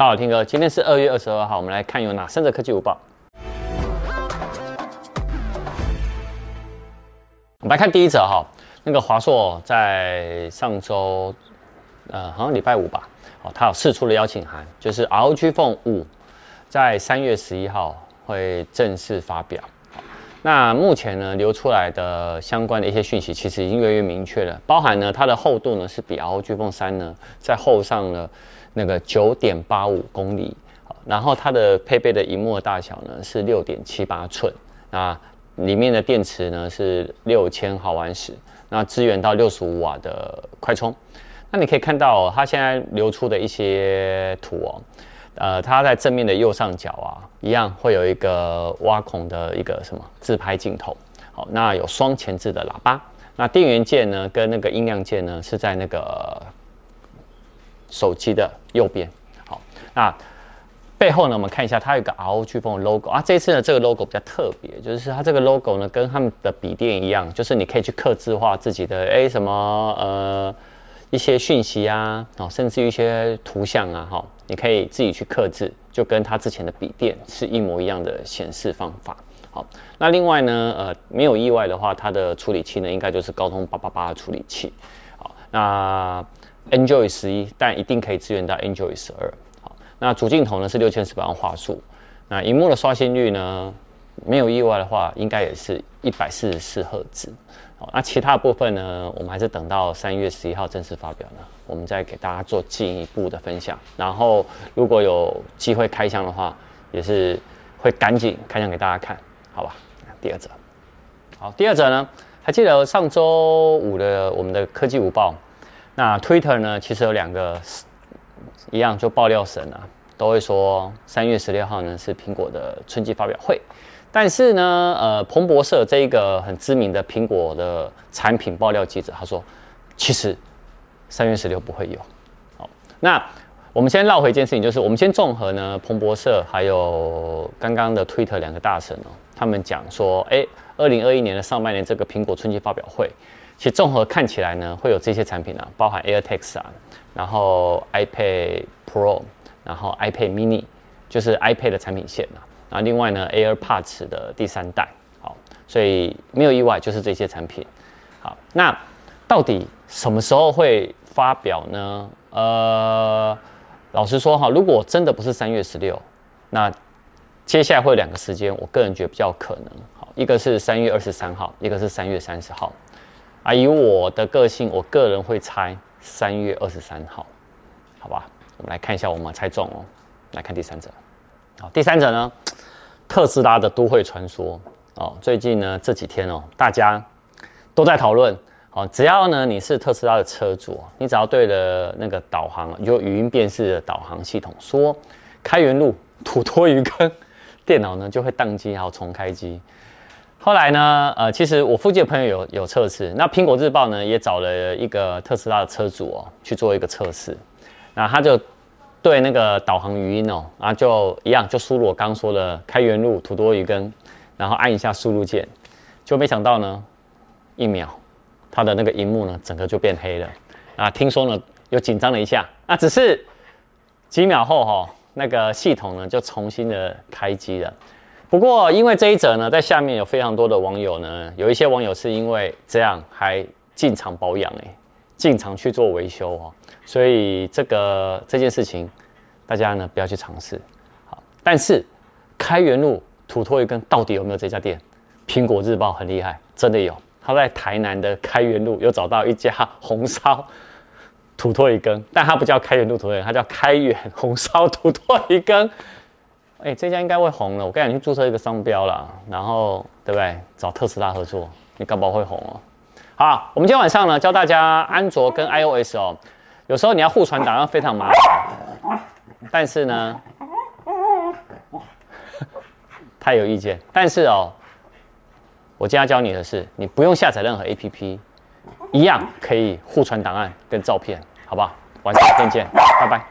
大家好，听哥，今天是二月二十二号，我们来看有哪三则科技午报。我们来看第一则哈，那个华硕在上周，呃，好像礼拜五吧，哦，它有释出了邀请函，就是 ROG Phone 五在三月十一号会正式发表。那目前呢，流出来的相关的一些讯息，其实已经越来越明确了，包含呢它的厚度呢是比 ROG Phone 三呢再厚上了那个九点八五公里，然后它的配备的荧幕大小呢是六点七八寸，那里面的电池呢是六千毫安时，那支援到六十五瓦的快充。那你可以看到哦，它现在流出的一些图哦。呃，它在正面的右上角啊，一样会有一个挖孔的一个什么自拍镜头。好，那有双前置的喇叭。那电源键呢，跟那个音量键呢，是在那个手机的右边。好，那背后呢，我们看一下，它有个 ROG Phone logo 啊。这次呢，这个 logo 比较特别，就是它这个 logo 呢，跟他们的笔电一样，就是你可以去刻字化自己的哎什么呃一些讯息啊，哦，甚至一些图像啊，哈。你可以自己去客制，就跟它之前的笔电是一模一样的显示方法。好，那另外呢，呃，没有意外的话，它的处理器呢，应该就是高通八八八的处理器。好，那 Android 十一，但一定可以支援到 Android 十二。好，那主镜头呢是六千四百万画素，那荧幕的刷新率呢，没有意外的话，应该也是一百四十四赫兹。好，那其他部分呢，我们还是等到三月十一号正式发表呢。我们再给大家做进一步的分享，然后如果有机会开箱的话，也是会赶紧开箱给大家看，好吧？第二则，好，第二则呢，还记得上周五的我们的科技午报，那 Twitter 呢，其实有两个一样就爆料神啊，都会说三月十六号呢是苹果的春季发表会，但是呢，呃，彭博社这一个很知名的苹果的产品爆料记者，他说，其实。三月十六不会有，好，那我们先绕回一件事情，就是我们先综合呢，彭博社还有刚刚的 Twitter 两个大神哦，他们讲说，哎，二零二一年的上半年这个苹果春季发表会，其实综合看起来呢，会有这些产品啊，包含 AirTags 啊，然后 iPad Pro，然后 iPad Mini，就是 iPad 的产品线啊，啊另外呢 AirPods 的第三代，好，所以没有意外就是这些产品，好，那到底什么时候会发表呢？呃，老实说哈，如果真的不是三月十六，那接下来会有两个时间，我个人觉得比较可能。好，一个是三月二十三号，一个是三月三十号。啊，以我的个性，我个人会猜三月二十三号，好吧？我们来看一下，我们猜中哦。来看第三者，好，第三者呢，特斯拉的都会传说哦。最近呢这几天哦，大家都在讨论。哦，只要呢你是特斯拉的车主，你只要对了那个导航，就语音辨识的导航系统说开源路土魠鱼坑，电脑呢就会宕机，然后重开机。后来呢，呃，其实我附近的朋友有有测试，那苹果日报呢也找了一个特斯拉的车主哦去做一个测试，那他就对那个导航语音哦，然后就一样就输入我刚刚说的开元路土多鱼根，然后按一下输入键，就没想到呢一秒。它的那个荧幕呢，整个就变黑了啊！听说呢，又紧张了一下，那只是几秒后哈、哦，那个系统呢就重新的开机了。不过因为这一则呢，在下面有非常多的网友呢，有一些网友是因为这样还进厂保养哎，进厂去做维修哦，所以这个这件事情大家呢不要去尝试。好，但是开元路土托鱼羹到底有没有这家店？苹果日报很厉害，真的有。他在台南的开元路有找到一家红烧土托鱼羹，但它不叫开元路土托鱼羹，它叫开元红烧土托鱼羹。哎、欸，这家应该会红了，我跟你去注册一个商标啦，然后对不对？找特斯拉合作，你搞不好会红哦。好，我们今天晚上呢教大家安卓跟 iOS 哦，有时候你要互传档案非常麻烦，但是呢，太有意见，但是哦。我今天要教你的是，你不用下载任何 APP，一样可以互传档案跟照片，好不好？晚上见见，拜拜。